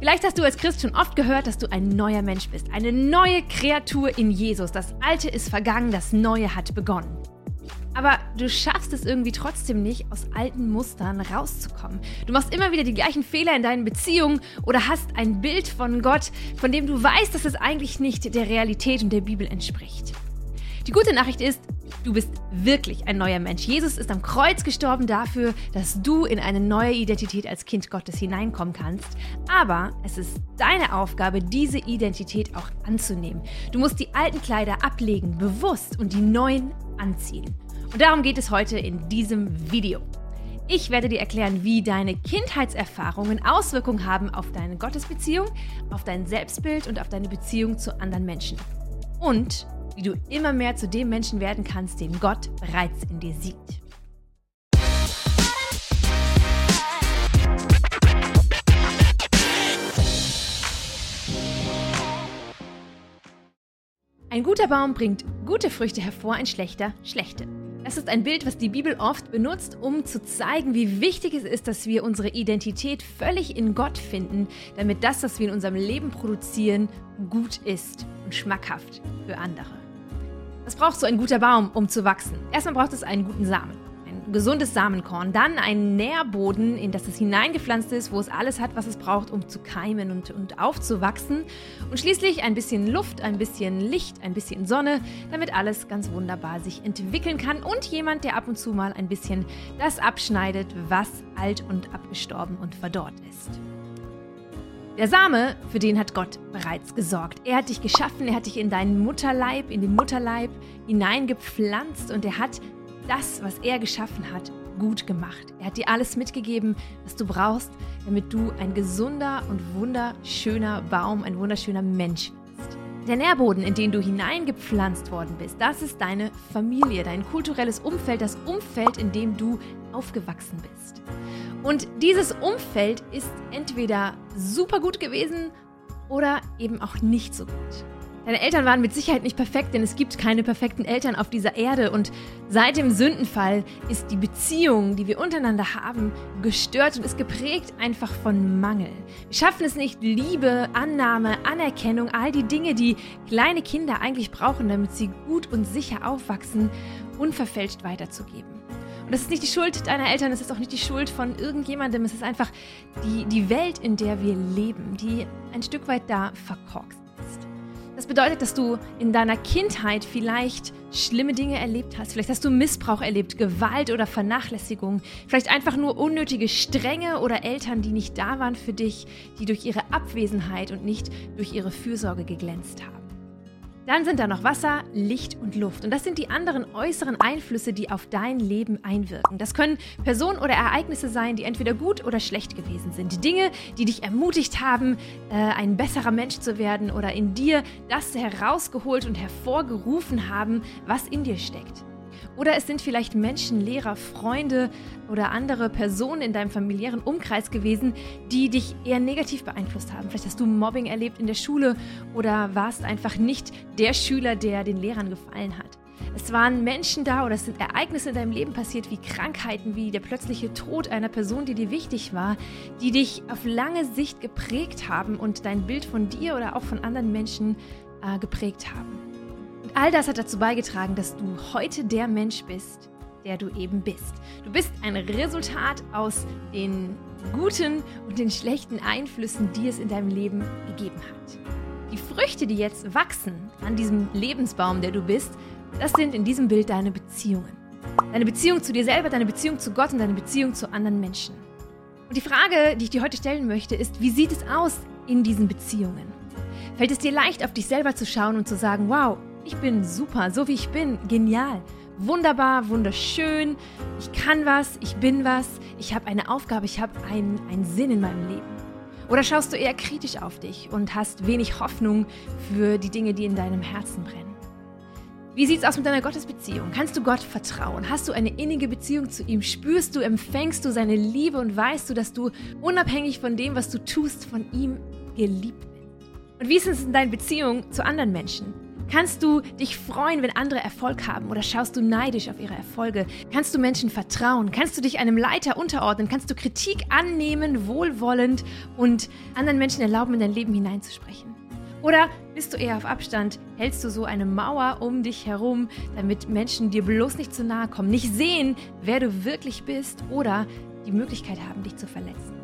Vielleicht hast du als Christ schon oft gehört, dass du ein neuer Mensch bist, eine neue Kreatur in Jesus. Das Alte ist vergangen, das Neue hat begonnen. Aber du schaffst es irgendwie trotzdem nicht, aus alten Mustern rauszukommen. Du machst immer wieder die gleichen Fehler in deinen Beziehungen oder hast ein Bild von Gott, von dem du weißt, dass es eigentlich nicht der Realität und der Bibel entspricht. Die gute Nachricht ist, du bist wirklich ein neuer Mensch. Jesus ist am Kreuz gestorben dafür, dass du in eine neue Identität als Kind Gottes hineinkommen kannst. Aber es ist deine Aufgabe, diese Identität auch anzunehmen. Du musst die alten Kleider ablegen, bewusst und die neuen anziehen. Und darum geht es heute in diesem Video. Ich werde dir erklären, wie deine Kindheitserfahrungen Auswirkungen haben auf deine Gottesbeziehung, auf dein Selbstbild und auf deine Beziehung zu anderen Menschen. Und wie du immer mehr zu dem Menschen werden kannst, den Gott bereits in dir sieht. Ein guter Baum bringt gute Früchte hervor, ein schlechter schlechte. Das ist ein Bild, was die Bibel oft benutzt, um zu zeigen, wie wichtig es ist, dass wir unsere Identität völlig in Gott finden, damit das, was wir in unserem Leben produzieren, gut ist und schmackhaft für andere. Was braucht so ein guter Baum, um zu wachsen? Erstmal braucht es einen guten Samen gesundes Samenkorn, dann ein Nährboden, in das es hineingepflanzt ist, wo es alles hat, was es braucht, um zu keimen und, und aufzuwachsen. Und schließlich ein bisschen Luft, ein bisschen Licht, ein bisschen Sonne, damit alles ganz wunderbar sich entwickeln kann. Und jemand, der ab und zu mal ein bisschen das abschneidet, was alt und abgestorben und verdorrt ist. Der Same, für den hat Gott bereits gesorgt. Er hat dich geschaffen, er hat dich in deinen Mutterleib, in den Mutterleib hineingepflanzt und er hat das, was er geschaffen hat, gut gemacht. Er hat dir alles mitgegeben, was du brauchst, damit du ein gesunder und wunderschöner Baum, ein wunderschöner Mensch bist. Der Nährboden, in den du hineingepflanzt worden bist, das ist deine Familie, dein kulturelles Umfeld, das Umfeld, in dem du aufgewachsen bist. Und dieses Umfeld ist entweder super gut gewesen oder eben auch nicht so gut. Deine Eltern waren mit Sicherheit nicht perfekt, denn es gibt keine perfekten Eltern auf dieser Erde. Und seit dem Sündenfall ist die Beziehung, die wir untereinander haben, gestört und ist geprägt einfach von Mangel. Wir schaffen es nicht, Liebe, Annahme, Anerkennung, all die Dinge, die kleine Kinder eigentlich brauchen, damit sie gut und sicher aufwachsen, unverfälscht weiterzugeben. Das ist nicht die Schuld deiner Eltern, es ist auch nicht die Schuld von irgendjemandem, es ist einfach die, die Welt, in der wir leben, die ein Stück weit da verkorkst. Das bedeutet, dass du in deiner Kindheit vielleicht schlimme Dinge erlebt hast. Vielleicht hast du Missbrauch erlebt, Gewalt oder Vernachlässigung. Vielleicht einfach nur unnötige Strenge oder Eltern, die nicht da waren für dich, die durch ihre Abwesenheit und nicht durch ihre Fürsorge geglänzt haben. Dann sind da noch Wasser, Licht und Luft. Und das sind die anderen äußeren Einflüsse, die auf dein Leben einwirken. Das können Personen oder Ereignisse sein, die entweder gut oder schlecht gewesen sind. Dinge, die dich ermutigt haben, äh, ein besserer Mensch zu werden oder in dir das herausgeholt und hervorgerufen haben, was in dir steckt. Oder es sind vielleicht Menschen, Lehrer, Freunde oder andere Personen in deinem familiären Umkreis gewesen, die dich eher negativ beeinflusst haben. Vielleicht hast du Mobbing erlebt in der Schule oder warst einfach nicht der Schüler, der den Lehrern gefallen hat. Es waren Menschen da oder es sind Ereignisse in deinem Leben passiert, wie Krankheiten, wie der plötzliche Tod einer Person, die dir wichtig war, die dich auf lange Sicht geprägt haben und dein Bild von dir oder auch von anderen Menschen äh, geprägt haben. All das hat dazu beigetragen, dass du heute der Mensch bist, der du eben bist. Du bist ein Resultat aus den guten und den schlechten Einflüssen, die es in deinem Leben gegeben hat. Die Früchte, die jetzt wachsen an diesem Lebensbaum, der du bist, das sind in diesem Bild deine Beziehungen. Deine Beziehung zu dir selber, deine Beziehung zu Gott und deine Beziehung zu anderen Menschen. Und die Frage, die ich dir heute stellen möchte, ist, wie sieht es aus in diesen Beziehungen? Fällt es dir leicht, auf dich selber zu schauen und zu sagen, wow, ich bin super, so wie ich bin, genial, wunderbar, wunderschön, ich kann was, ich bin was, ich habe eine Aufgabe, ich habe einen, einen Sinn in meinem Leben. Oder schaust du eher kritisch auf dich und hast wenig Hoffnung für die Dinge, die in deinem Herzen brennen? Wie sieht es aus mit deiner Gottesbeziehung? Kannst du Gott vertrauen? Hast du eine innige Beziehung zu ihm? Spürst du, empfängst du seine Liebe und weißt du, dass du unabhängig von dem, was du tust, von ihm geliebt bist? Und wie ist es in deinen Beziehungen zu anderen Menschen? Kannst du dich freuen, wenn andere Erfolg haben oder schaust du neidisch auf ihre Erfolge? Kannst du Menschen vertrauen? Kannst du dich einem Leiter unterordnen? Kannst du Kritik annehmen, wohlwollend und anderen Menschen erlauben, in dein Leben hineinzusprechen? Oder bist du eher auf Abstand? Hältst du so eine Mauer um dich herum, damit Menschen dir bloß nicht zu nahe kommen, nicht sehen, wer du wirklich bist oder die Möglichkeit haben, dich zu verletzen?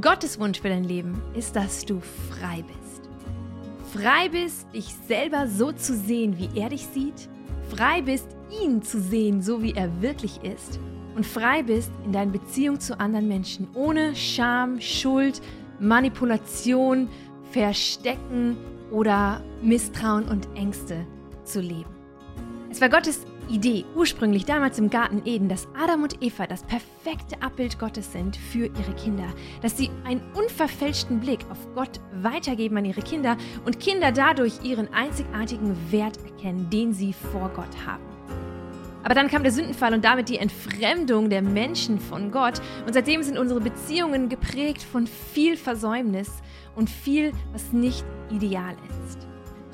Gottes Wunsch für dein Leben ist, dass du frei bist frei bist, dich selber so zu sehen, wie er dich sieht, frei bist, ihn zu sehen, so wie er wirklich ist und frei bist in deiner Beziehung zu anderen Menschen, ohne Scham, Schuld, Manipulation, Verstecken oder Misstrauen und Ängste zu leben. Es war Gottes Idee ursprünglich damals im Garten Eden, dass Adam und Eva das perfekte Abbild Gottes sind für ihre Kinder, dass sie einen unverfälschten Blick auf Gott weitergeben an ihre Kinder und Kinder dadurch ihren einzigartigen Wert erkennen, den sie vor Gott haben. Aber dann kam der Sündenfall und damit die Entfremdung der Menschen von Gott. Und seitdem sind unsere Beziehungen geprägt von viel Versäumnis und viel, was nicht ideal ist.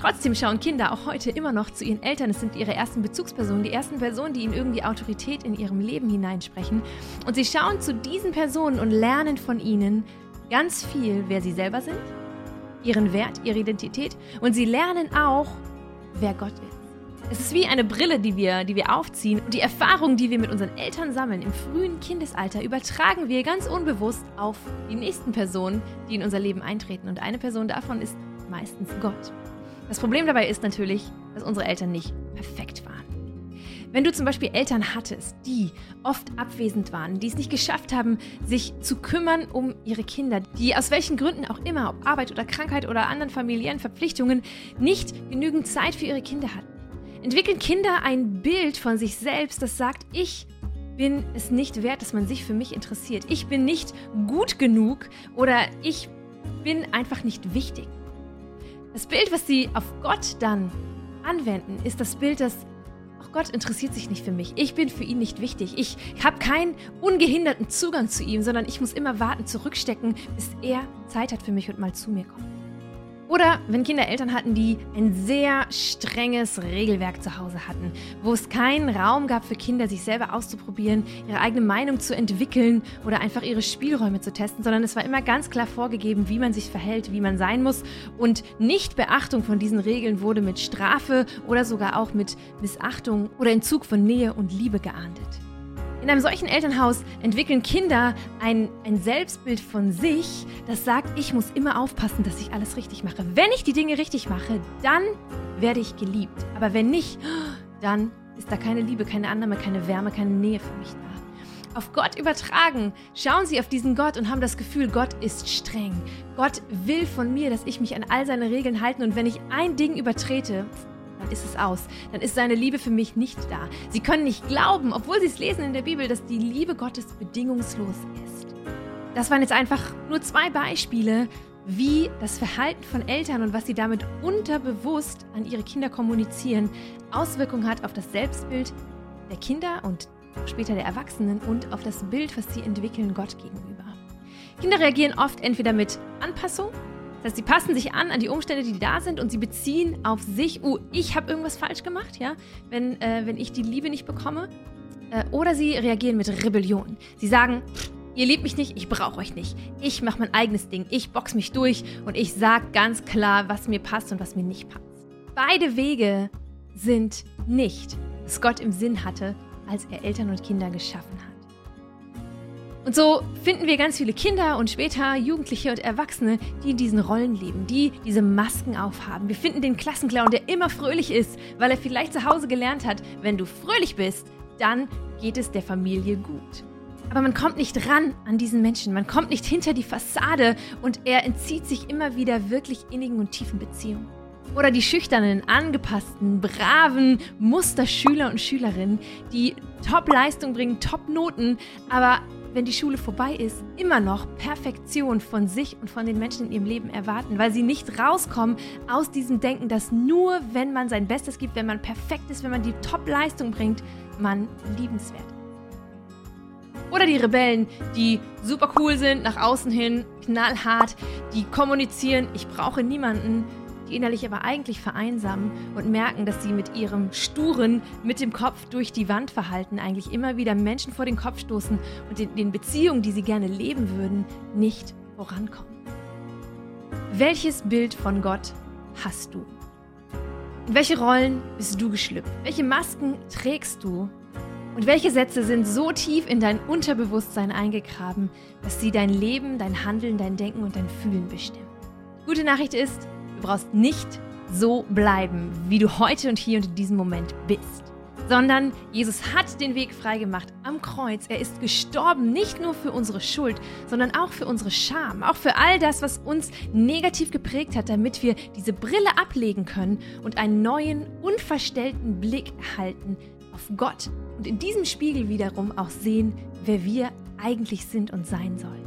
Trotzdem schauen Kinder auch heute immer noch zu ihren Eltern. Es sind ihre ersten Bezugspersonen, die ersten Personen, die ihnen irgendwie Autorität in ihrem Leben hineinsprechen. Und sie schauen zu diesen Personen und lernen von ihnen ganz viel, wer sie selber sind, ihren Wert, ihre Identität. Und sie lernen auch, wer Gott ist. Es ist wie eine Brille, die wir, die wir aufziehen. Und die Erfahrung, die wir mit unseren Eltern sammeln im frühen Kindesalter, übertragen wir ganz unbewusst auf die nächsten Personen, die in unser Leben eintreten. Und eine Person davon ist meistens Gott. Das Problem dabei ist natürlich, dass unsere Eltern nicht perfekt waren. Wenn du zum Beispiel Eltern hattest, die oft abwesend waren, die es nicht geschafft haben, sich zu kümmern um ihre Kinder, die aus welchen Gründen auch immer, ob Arbeit oder Krankheit oder anderen familiären Verpflichtungen, nicht genügend Zeit für ihre Kinder hatten, entwickeln Kinder ein Bild von sich selbst, das sagt, ich bin es nicht wert, dass man sich für mich interessiert. Ich bin nicht gut genug oder ich bin einfach nicht wichtig. Das Bild, was sie auf Gott dann anwenden, ist das Bild, dass auch Gott interessiert sich nicht für mich. Ich bin für ihn nicht wichtig. Ich habe keinen ungehinderten Zugang zu ihm, sondern ich muss immer warten, zurückstecken, bis er Zeit hat für mich und mal zu mir kommt. Oder wenn Kinder Eltern hatten, die ein sehr strenges Regelwerk zu Hause hatten, wo es keinen Raum gab für Kinder, sich selber auszuprobieren, ihre eigene Meinung zu entwickeln oder einfach ihre Spielräume zu testen, sondern es war immer ganz klar vorgegeben, wie man sich verhält, wie man sein muss und Nichtbeachtung von diesen Regeln wurde mit Strafe oder sogar auch mit Missachtung oder Entzug von Nähe und Liebe geahndet. In einem solchen Elternhaus entwickeln Kinder ein, ein Selbstbild von sich, das sagt, ich muss immer aufpassen, dass ich alles richtig mache. Wenn ich die Dinge richtig mache, dann werde ich geliebt. Aber wenn nicht, dann ist da keine Liebe, keine Annahme, keine Wärme, keine Nähe für mich da. Auf Gott übertragen, schauen sie auf diesen Gott und haben das Gefühl, Gott ist streng. Gott will von mir, dass ich mich an all seine Regeln halte und wenn ich ein Ding übertrete, dann ist es aus. Dann ist seine Liebe für mich nicht da. Sie können nicht glauben, obwohl sie es lesen in der Bibel, dass die Liebe Gottes bedingungslos ist. Das waren jetzt einfach nur zwei Beispiele, wie das Verhalten von Eltern und was sie damit unterbewusst an ihre Kinder kommunizieren, Auswirkungen hat auf das Selbstbild der Kinder und später der Erwachsenen und auf das Bild, was sie entwickeln Gott gegenüber. Kinder reagieren oft entweder mit Anpassung das sie passen sich an an die Umstände, die da sind und sie beziehen auf sich, oh, ich habe irgendwas falsch gemacht, ja, wenn, äh, wenn ich die Liebe nicht bekomme. Äh, oder sie reagieren mit Rebellion. Sie sagen, ihr liebt mich nicht, ich brauche euch nicht. Ich mache mein eigenes Ding, ich box mich durch und ich sage ganz klar, was mir passt und was mir nicht passt. Beide Wege sind nicht, was Gott im Sinn hatte, als er Eltern und Kinder geschaffen hat. Und so finden wir ganz viele Kinder und später Jugendliche und Erwachsene, die in diesen Rollen leben, die diese Masken aufhaben. Wir finden den Klassenclown, der immer fröhlich ist, weil er vielleicht zu Hause gelernt hat, wenn du fröhlich bist, dann geht es der Familie gut. Aber man kommt nicht ran an diesen Menschen, man kommt nicht hinter die Fassade und er entzieht sich immer wieder wirklich innigen und tiefen Beziehungen. Oder die schüchternen, angepassten, braven Musterschüler und Schülerinnen, die Top-Leistung bringen, Top-Noten, aber wenn die Schule vorbei ist, immer noch Perfektion von sich und von den Menschen in ihrem Leben erwarten, weil sie nicht rauskommen aus diesem Denken, dass nur wenn man sein Bestes gibt, wenn man perfekt ist, wenn man die Top-Leistung bringt, man liebenswert ist. Oder die Rebellen, die super cool sind, nach außen hin, knallhart, die kommunizieren, ich brauche niemanden, die innerlich aber eigentlich vereinsamen und merken, dass sie mit ihrem sturen, mit dem Kopf durch die Wand verhalten, eigentlich immer wieder Menschen vor den Kopf stoßen und in den Beziehungen, die sie gerne leben würden, nicht vorankommen. Welches Bild von Gott hast du? In welche Rollen bist du geschlüpft? Welche Masken trägst du? Und welche Sätze sind so tief in dein Unterbewusstsein eingegraben, dass sie dein Leben, dein Handeln, dein Denken und dein Fühlen bestimmen? Gute Nachricht ist, du brauchst nicht so bleiben, wie du heute und hier und in diesem Moment bist sondern Jesus hat den Weg freigemacht am Kreuz. Er ist gestorben, nicht nur für unsere Schuld, sondern auch für unsere Scham, auch für all das, was uns negativ geprägt hat, damit wir diese Brille ablegen können und einen neuen, unverstellten Blick erhalten auf Gott und in diesem Spiegel wiederum auch sehen, wer wir eigentlich sind und sein sollen.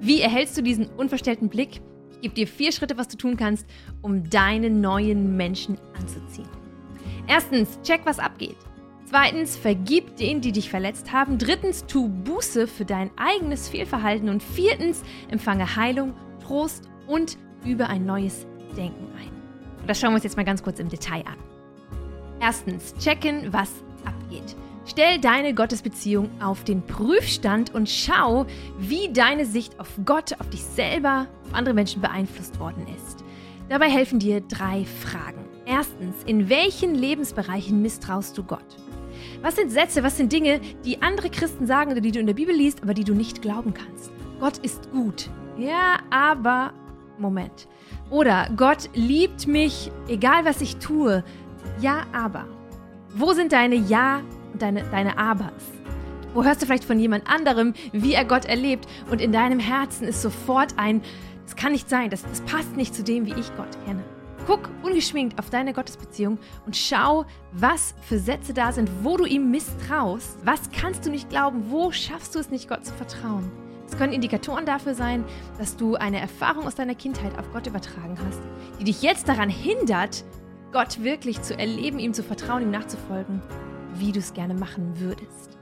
Wie erhältst du diesen unverstellten Blick? Ich gebe dir vier Schritte, was du tun kannst, um deinen neuen Menschen anzuziehen. Erstens, check, was abgeht. Zweitens, vergib denen, die dich verletzt haben. Drittens, tu Buße für dein eigenes Fehlverhalten. Und viertens, empfange Heilung, Trost und übe ein neues Denken ein. Und das schauen wir uns jetzt mal ganz kurz im Detail an. Erstens, checken, was abgeht. Stell deine Gottesbeziehung auf den Prüfstand und schau, wie deine Sicht auf Gott, auf dich selber, auf andere Menschen beeinflusst worden ist. Dabei helfen dir drei Fragen. Erstens, in welchen Lebensbereichen misstraust du Gott? Was sind Sätze, was sind Dinge, die andere Christen sagen oder die du in der Bibel liest, aber die du nicht glauben kannst? Gott ist gut. Ja, aber Moment. Oder Gott liebt mich, egal was ich tue. Ja, aber. Wo sind deine Ja und deine, deine Abers? Wo hörst du vielleicht von jemand anderem, wie er Gott erlebt und in deinem Herzen ist sofort ein, das kann nicht sein, das, das passt nicht zu dem, wie ich Gott kenne. Guck ungeschminkt auf deine Gottesbeziehung und schau, was für Sätze da sind, wo du ihm misstraust. Was kannst du nicht glauben? Wo schaffst du es nicht, Gott zu vertrauen? Es können Indikatoren dafür sein, dass du eine Erfahrung aus deiner Kindheit auf Gott übertragen hast, die dich jetzt daran hindert, Gott wirklich zu erleben, ihm zu vertrauen, ihm nachzufolgen, wie du es gerne machen würdest.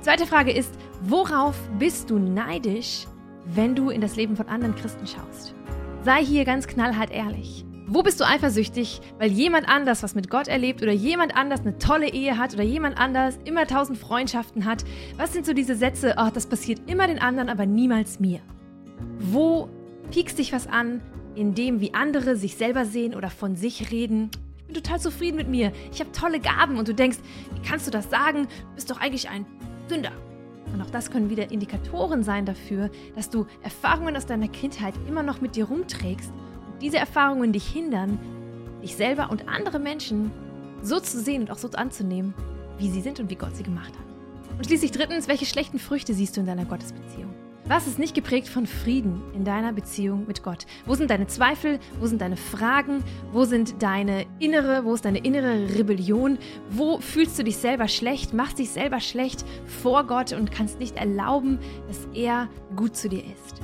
Zweite Frage ist, worauf bist du neidisch, wenn du in das Leben von anderen Christen schaust? Sei hier ganz knallhart ehrlich. Wo bist du eifersüchtig, weil jemand anders was mit Gott erlebt oder jemand anders eine tolle Ehe hat oder jemand anders immer tausend Freundschaften hat? Was sind so diese Sätze, oh, das passiert immer den anderen, aber niemals mir? Wo piekst dich was an, in dem, wie andere sich selber sehen oder von sich reden? Ich bin total zufrieden mit mir. Ich habe tolle Gaben und du denkst, wie kannst du das sagen? Du bist doch eigentlich ein Sünder. Und auch das können wieder Indikatoren sein dafür, dass du Erfahrungen aus deiner Kindheit immer noch mit dir rumträgst diese Erfahrungen dich hindern, dich selber und andere Menschen so zu sehen und auch so anzunehmen, wie sie sind und wie Gott sie gemacht hat. Und schließlich drittens, welche schlechten Früchte siehst du in deiner Gottesbeziehung? Was ist nicht geprägt von Frieden in deiner Beziehung mit Gott? Wo sind deine Zweifel? Wo sind deine Fragen? Wo sind deine innere, wo ist deine innere Rebellion? Wo fühlst du dich selber schlecht? Machst dich selber schlecht vor Gott und kannst nicht erlauben, dass er gut zu dir ist?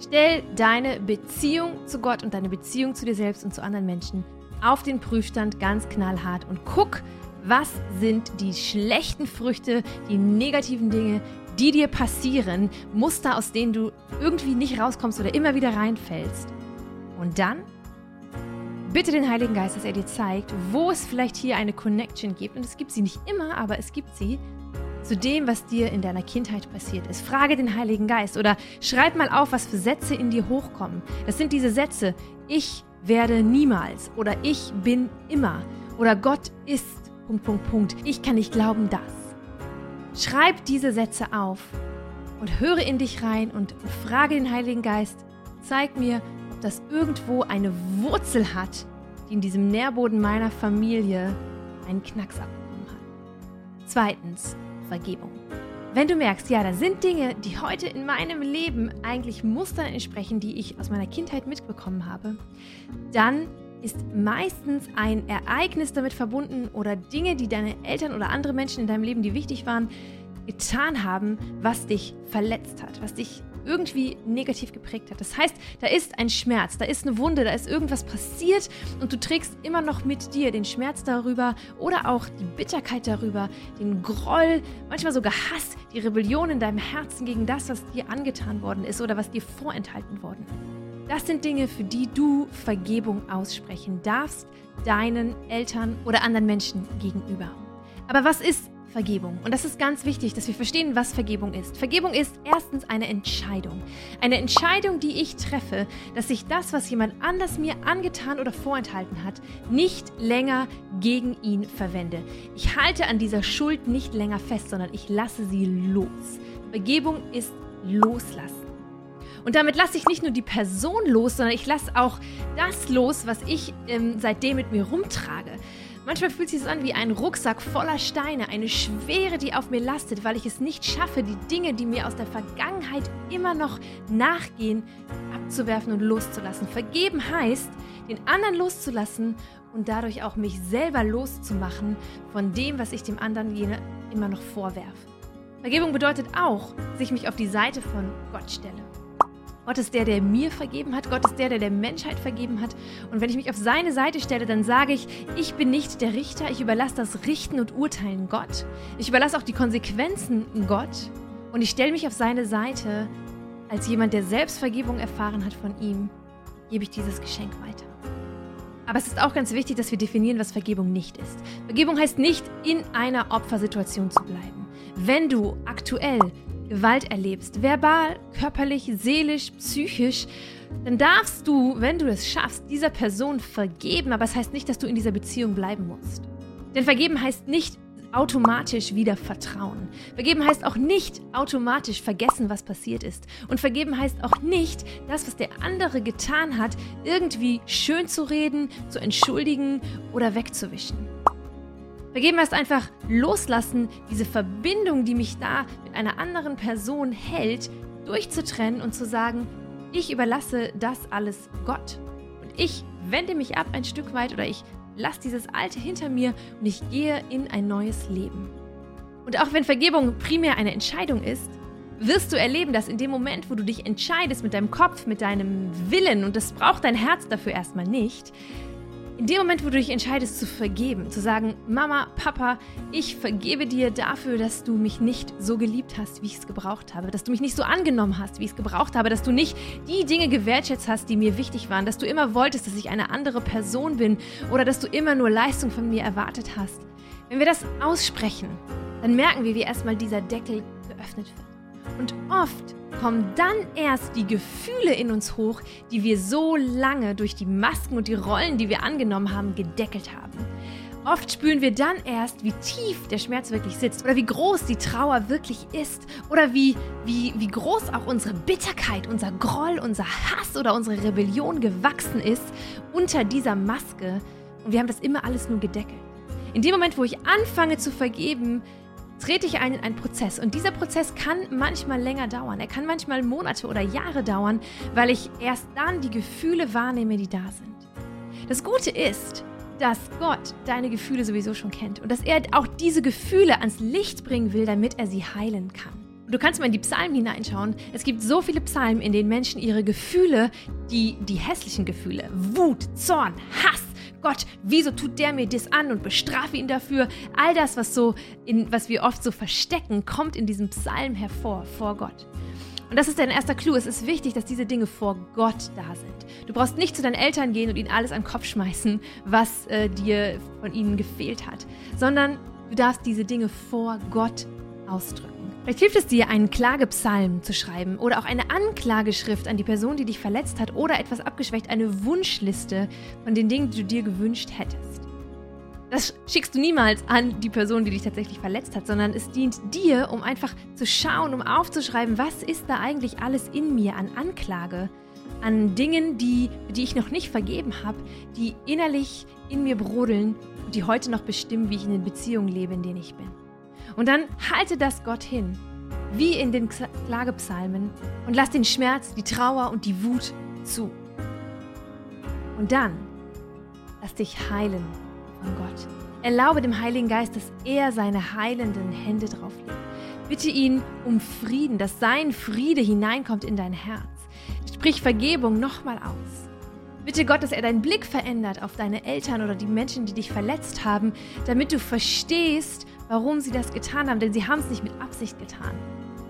Stell deine Beziehung zu Gott und deine Beziehung zu dir selbst und zu anderen Menschen auf den Prüfstand ganz knallhart und guck, was sind die schlechten Früchte, die negativen Dinge, die dir passieren, Muster, aus denen du irgendwie nicht rauskommst oder immer wieder reinfällst. Und dann bitte den Heiligen Geist, dass er dir zeigt, wo es vielleicht hier eine Connection gibt. Und es gibt sie nicht immer, aber es gibt sie zu dem, was dir in deiner Kindheit passiert ist. Frage den Heiligen Geist oder schreib mal auf, was für Sätze in dir hochkommen. Das sind diese Sätze, ich werde niemals oder ich bin immer oder Gott ist, Punkt, Punkt, Punkt. Ich kann nicht glauben, dass. Schreib diese Sätze auf und höre in dich rein und frage den Heiligen Geist, zeig mir, ob das irgendwo eine Wurzel hat, die in diesem Nährboden meiner Familie einen Knacks abbekommen hat. Zweitens, Vergebung. Wenn du merkst, ja, da sind Dinge, die heute in meinem Leben eigentlich Mustern entsprechen, die ich aus meiner Kindheit mitbekommen habe, dann ist meistens ein Ereignis damit verbunden oder Dinge, die deine Eltern oder andere Menschen in deinem Leben, die wichtig waren, getan haben, was dich verletzt hat, was dich irgendwie negativ geprägt hat. Das heißt, da ist ein Schmerz, da ist eine Wunde, da ist irgendwas passiert und du trägst immer noch mit dir den Schmerz darüber oder auch die Bitterkeit darüber, den Groll, manchmal sogar Hass, die Rebellion in deinem Herzen gegen das, was dir angetan worden ist oder was dir vorenthalten worden Das sind Dinge, für die du Vergebung aussprechen darfst, deinen Eltern oder anderen Menschen gegenüber. Aber was ist Vergebung. Und das ist ganz wichtig, dass wir verstehen, was Vergebung ist. Vergebung ist erstens eine Entscheidung. Eine Entscheidung, die ich treffe, dass ich das, was jemand anders mir angetan oder vorenthalten hat, nicht länger gegen ihn verwende. Ich halte an dieser Schuld nicht länger fest, sondern ich lasse sie los. Vergebung ist loslassen. Und damit lasse ich nicht nur die Person los, sondern ich lasse auch das los, was ich ähm, seitdem mit mir rumtrage. Manchmal fühlt es sich so an wie ein Rucksack voller Steine, eine Schwere, die auf mir lastet, weil ich es nicht schaffe, die Dinge, die mir aus der Vergangenheit immer noch nachgehen, abzuwerfen und loszulassen. Vergeben heißt, den anderen loszulassen und dadurch auch mich selber loszumachen von dem, was ich dem anderen jene immer noch vorwerfe. Vergebung bedeutet auch, dass ich mich auf die Seite von Gott stelle. Gott ist der, der mir vergeben hat. Gott ist der, der der Menschheit vergeben hat. Und wenn ich mich auf seine Seite stelle, dann sage ich, ich bin nicht der Richter. Ich überlasse das Richten und Urteilen Gott. Ich überlasse auch die Konsequenzen Gott. Und ich stelle mich auf seine Seite als jemand, der selbst Vergebung erfahren hat von ihm, gebe ich dieses Geschenk weiter. Aber es ist auch ganz wichtig, dass wir definieren, was Vergebung nicht ist. Vergebung heißt nicht, in einer Opfersituation zu bleiben. Wenn du aktuell Gewalt erlebst, verbal, körperlich, seelisch, psychisch, dann darfst du, wenn du es schaffst, dieser Person vergeben, aber es das heißt nicht, dass du in dieser Beziehung bleiben musst. Denn vergeben heißt nicht automatisch wieder vertrauen. Vergeben heißt auch nicht automatisch vergessen, was passiert ist. Und vergeben heißt auch nicht, das, was der andere getan hat, irgendwie schön zu reden, zu entschuldigen oder wegzuwischen. Vergeben heißt einfach loslassen, diese Verbindung, die mich da mit einer anderen Person hält, durchzutrennen und zu sagen, ich überlasse das alles Gott. Und ich wende mich ab ein Stück weit oder ich lasse dieses Alte hinter mir und ich gehe in ein neues Leben. Und auch wenn Vergebung primär eine Entscheidung ist, wirst du erleben, dass in dem Moment, wo du dich entscheidest mit deinem Kopf, mit deinem Willen, und das braucht dein Herz dafür erstmal nicht, in dem Moment, wo du dich entscheidest zu vergeben, zu sagen, Mama, Papa, ich vergebe dir dafür, dass du mich nicht so geliebt hast, wie ich es gebraucht habe, dass du mich nicht so angenommen hast, wie ich es gebraucht habe, dass du nicht die Dinge gewertschätzt hast, die mir wichtig waren, dass du immer wolltest, dass ich eine andere Person bin oder dass du immer nur Leistung von mir erwartet hast. Wenn wir das aussprechen, dann merken wir, wie erstmal dieser Deckel geöffnet wird. Und oft kommen dann erst die Gefühle in uns hoch, die wir so lange durch die Masken und die Rollen, die wir angenommen haben, gedeckelt haben. Oft spüren wir dann erst, wie tief der Schmerz wirklich sitzt oder wie groß die Trauer wirklich ist oder wie, wie, wie groß auch unsere Bitterkeit, unser Groll, unser Hass oder unsere Rebellion gewachsen ist unter dieser Maske. Und wir haben das immer alles nur gedeckelt. In dem Moment, wo ich anfange zu vergeben, trete ich ein in einen Prozess. Und dieser Prozess kann manchmal länger dauern. Er kann manchmal Monate oder Jahre dauern, weil ich erst dann die Gefühle wahrnehme, die da sind. Das Gute ist, dass Gott deine Gefühle sowieso schon kennt und dass er auch diese Gefühle ans Licht bringen will, damit er sie heilen kann. Du kannst mal in die Psalmen hineinschauen. Es gibt so viele Psalmen, in denen Menschen ihre Gefühle, die, die hässlichen Gefühle, Wut, Zorn, Hass, Gott, wieso tut der mir das an und bestrafe ihn dafür? All das, was, so in, was wir oft so verstecken, kommt in diesem Psalm hervor, vor Gott. Und das ist dein erster Clou. Es ist wichtig, dass diese Dinge vor Gott da sind. Du brauchst nicht zu deinen Eltern gehen und ihnen alles an den Kopf schmeißen, was äh, dir von ihnen gefehlt hat, sondern du darfst diese Dinge vor Gott ausdrücken. Vielleicht hilft es dir, einen Klagepsalm zu schreiben oder auch eine Anklageschrift an die Person, die dich verletzt hat oder etwas abgeschwächt, eine Wunschliste von den Dingen, die du dir gewünscht hättest. Das schickst du niemals an die Person, die dich tatsächlich verletzt hat, sondern es dient dir, um einfach zu schauen, um aufzuschreiben, was ist da eigentlich alles in mir an Anklage, an Dingen, die, die ich noch nicht vergeben habe, die innerlich in mir brodeln und die heute noch bestimmen, wie ich in den Beziehungen lebe, in denen ich bin. Und dann halte das Gott hin, wie in den Klagepsalmen, und lass den Schmerz, die Trauer und die Wut zu. Und dann lass dich heilen von Gott. Erlaube dem Heiligen Geist, dass er seine heilenden Hände drauf legt. Bitte ihn um Frieden, dass sein Friede hineinkommt in dein Herz. Sprich Vergebung nochmal aus. Bitte Gott, dass er deinen Blick verändert auf deine Eltern oder die Menschen, die dich verletzt haben, damit du verstehst, warum sie das getan haben, denn sie haben es nicht mit Absicht getan.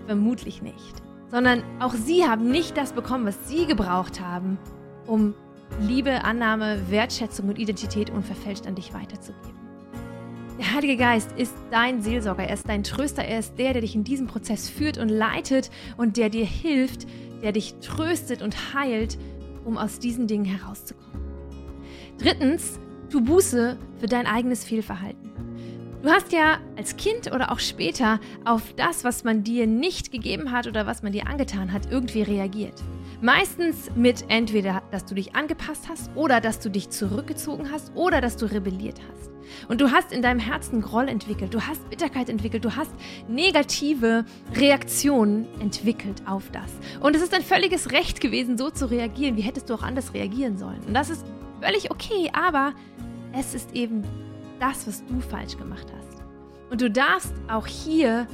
Vermutlich nicht. sondern auch sie haben nicht das bekommen, was sie gebraucht haben, um Liebe, Annahme, Wertschätzung und Identität unverfälscht an dich weiterzugeben. Der Heilige Geist ist dein Seelsorger, er ist dein Tröster, er ist der, der dich in diesem Prozess führt und leitet und der dir hilft, der dich tröstet und heilt, um aus diesen Dingen herauszukommen. Drittens, tu Buße für dein eigenes Fehlverhalten. Du hast ja als Kind oder auch später auf das, was man dir nicht gegeben hat oder was man dir angetan hat, irgendwie reagiert. Meistens mit entweder, dass du dich angepasst hast oder dass du dich zurückgezogen hast oder dass du rebelliert hast. Und du hast in deinem Herzen Groll entwickelt, du hast Bitterkeit entwickelt, du hast negative Reaktionen entwickelt auf das. Und es ist ein völliges Recht gewesen, so zu reagieren. Wie hättest du auch anders reagieren sollen? Und das ist völlig okay, aber es ist eben das, was du falsch gemacht hast. Und du darfst auch hier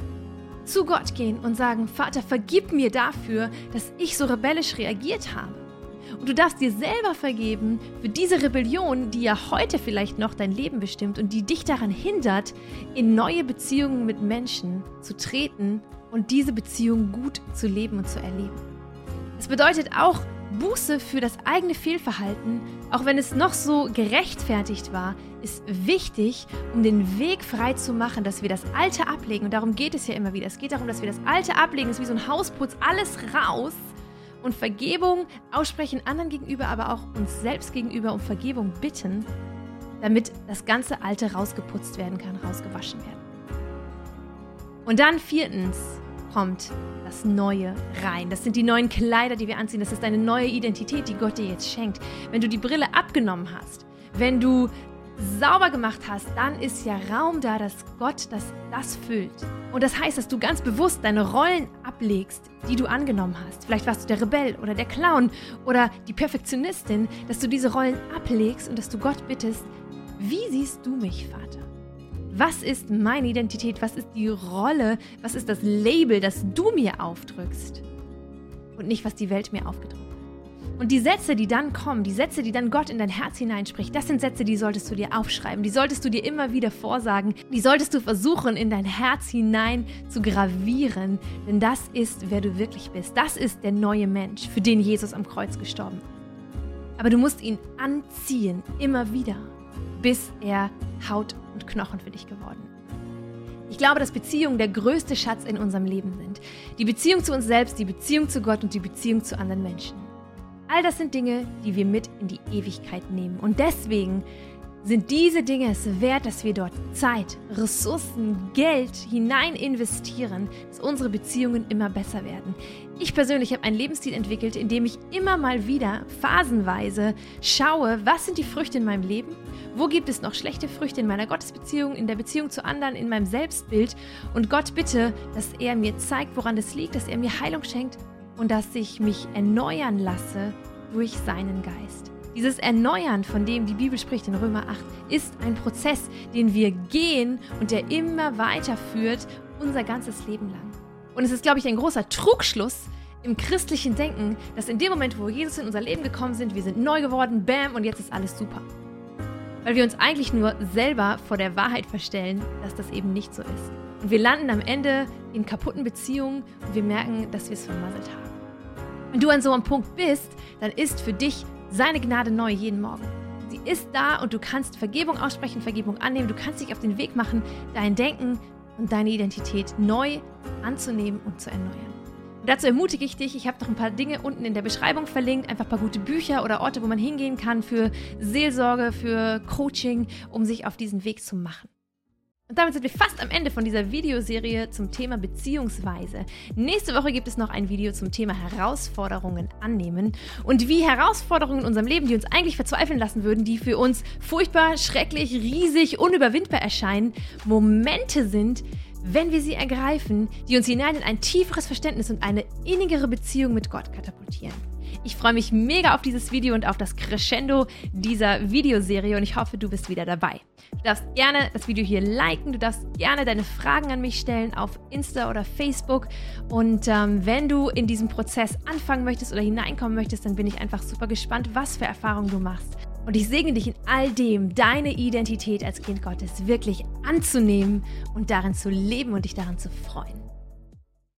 zu Gott gehen und sagen, Vater, vergib mir dafür, dass ich so rebellisch reagiert habe. Und du darfst dir selber vergeben für diese Rebellion, die ja heute vielleicht noch dein Leben bestimmt und die dich daran hindert, in neue Beziehungen mit Menschen zu treten und diese Beziehung gut zu leben und zu erleben. Es bedeutet auch, Buße für das eigene Fehlverhalten, auch wenn es noch so gerechtfertigt war, ist wichtig, um den Weg frei zu machen, dass wir das Alte ablegen. Und darum geht es ja immer wieder. Es geht darum, dass wir das Alte ablegen. Es ist wie so ein Hausputz, alles raus und Vergebung aussprechen anderen gegenüber, aber auch uns selbst gegenüber um Vergebung bitten, damit das ganze Alte rausgeputzt werden kann, rausgewaschen werden. Und dann viertens kommt das Neue rein. Das sind die neuen Kleider, die wir anziehen. Das ist eine neue Identität, die Gott dir jetzt schenkt. Wenn du die Brille abgenommen hast, wenn du sauber gemacht hast, dann ist ja Raum da, dass Gott das, das füllt. Und das heißt, dass du ganz bewusst deine Rollen ablegst, die du angenommen hast. Vielleicht warst du der Rebell oder der Clown oder die Perfektionistin, dass du diese Rollen ablegst und dass du Gott bittest, wie siehst du mich, Vater? Was ist meine Identität? Was ist die Rolle? Was ist das Label, das du mir aufdrückst? Und nicht, was die Welt mir aufgedrückt hat. Und die Sätze, die dann kommen, die Sätze, die dann Gott in dein Herz hineinspricht, das sind Sätze, die solltest du dir aufschreiben, die solltest du dir immer wieder vorsagen, die solltest du versuchen in dein Herz hinein zu gravieren, denn das ist, wer du wirklich bist. Das ist der neue Mensch, für den Jesus am Kreuz gestorben ist. Aber du musst ihn anziehen, immer wieder, bis er Haut und Knochen für dich geworden ist. Ich glaube, dass Beziehungen der größte Schatz in unserem Leben sind. Die Beziehung zu uns selbst, die Beziehung zu Gott und die Beziehung zu anderen Menschen. All das sind Dinge, die wir mit in die Ewigkeit nehmen. Und deswegen sind diese Dinge es wert, dass wir dort Zeit, Ressourcen, Geld hinein investieren, dass unsere Beziehungen immer besser werden. Ich persönlich habe einen Lebensstil entwickelt, in dem ich immer mal wieder phasenweise schaue, was sind die Früchte in meinem Leben, wo gibt es noch schlechte Früchte in meiner Gottesbeziehung, in der Beziehung zu anderen, in meinem Selbstbild und Gott bitte, dass er mir zeigt, woran das liegt, dass er mir Heilung schenkt und dass ich mich erneuern lasse durch seinen Geist. Dieses Erneuern, von dem die Bibel spricht in Römer 8, ist ein Prozess, den wir gehen und der immer weiterführt, unser ganzes Leben lang. Und es ist, glaube ich, ein großer Trugschluss im christlichen Denken, dass in dem Moment, wo Jesus in unser Leben gekommen sind, wir sind neu geworden, bam, und jetzt ist alles super. Weil wir uns eigentlich nur selber vor der Wahrheit verstellen, dass das eben nicht so ist. Und wir landen am Ende in kaputten Beziehungen und wir merken, dass wir es vermasselt haben. Wenn du an so einem Punkt bist, dann ist für dich seine Gnade neu jeden Morgen. Sie ist da und du kannst Vergebung aussprechen, Vergebung annehmen. Du kannst dich auf den Weg machen, dein Denken und deine Identität neu anzunehmen und zu erneuern. Und dazu ermutige ich dich, ich habe noch ein paar Dinge unten in der Beschreibung verlinkt, einfach ein paar gute Bücher oder Orte, wo man hingehen kann für Seelsorge, für Coaching, um sich auf diesen Weg zu machen. Und damit sind wir fast am Ende von dieser Videoserie zum Thema Beziehungsweise. Nächste Woche gibt es noch ein Video zum Thema Herausforderungen annehmen und wie Herausforderungen in unserem Leben, die uns eigentlich verzweifeln lassen würden, die für uns furchtbar, schrecklich, riesig, unüberwindbar erscheinen, Momente sind, wenn wir sie ergreifen, die uns hinein in ein tieferes Verständnis und eine innigere Beziehung mit Gott katapultieren. Ich freue mich mega auf dieses Video und auf das Crescendo dieser Videoserie und ich hoffe, du bist wieder dabei. Du darfst gerne das Video hier liken, du darfst gerne deine Fragen an mich stellen auf Insta oder Facebook und ähm, wenn du in diesem Prozess anfangen möchtest oder hineinkommen möchtest, dann bin ich einfach super gespannt, was für Erfahrungen du machst. Und ich segne dich in all dem, deine Identität als Kind Gottes wirklich anzunehmen und darin zu leben und dich daran zu freuen.